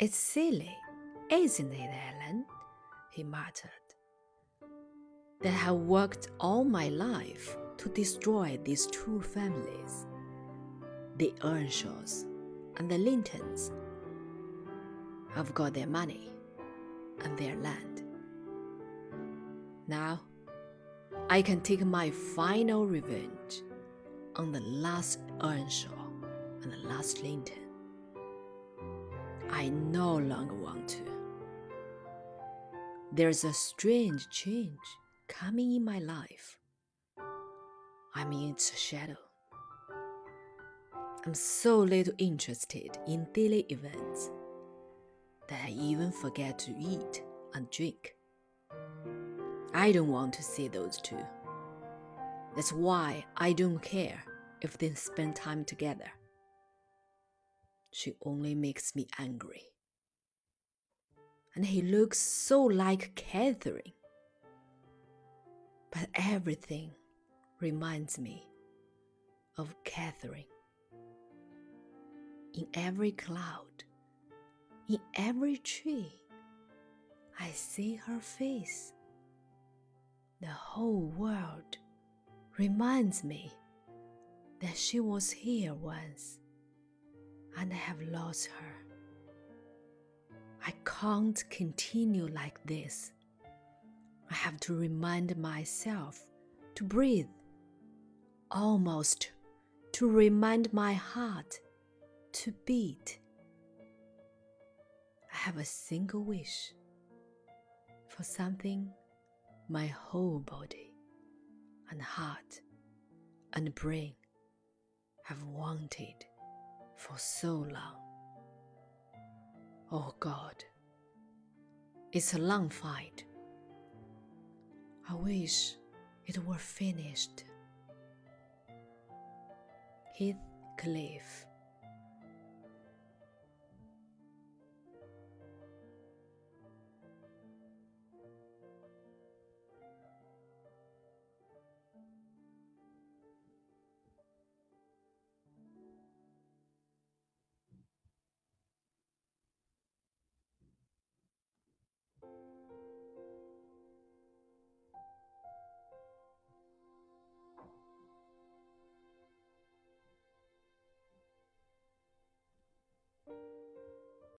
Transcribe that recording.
It's silly, isn't it, Ellen? he muttered. That I have worked all my life to destroy these two families the Earnshaws and the Lintons. I've got their money and their land. Now, I can take my final revenge on the last Earnshaw and the last Linton. I no longer want to. There's a strange change coming in my life. I'm in its shadow. I'm so little interested in daily events that I even forget to eat and drink. I don't want to see those two. That's why I don't care if they spend time together. She only makes me angry. And he looks so like Catherine. But everything reminds me of Catherine. In every cloud, in every tree, I see her face. The whole world reminds me that she was here once and I have lost her. I can't continue like this. I have to remind myself to breathe, almost to remind my heart to beat. I have a single wish for something my whole body and heart and brain have wanted for so long. Oh God, it's a long fight. I wish it were finished. Heathcliff.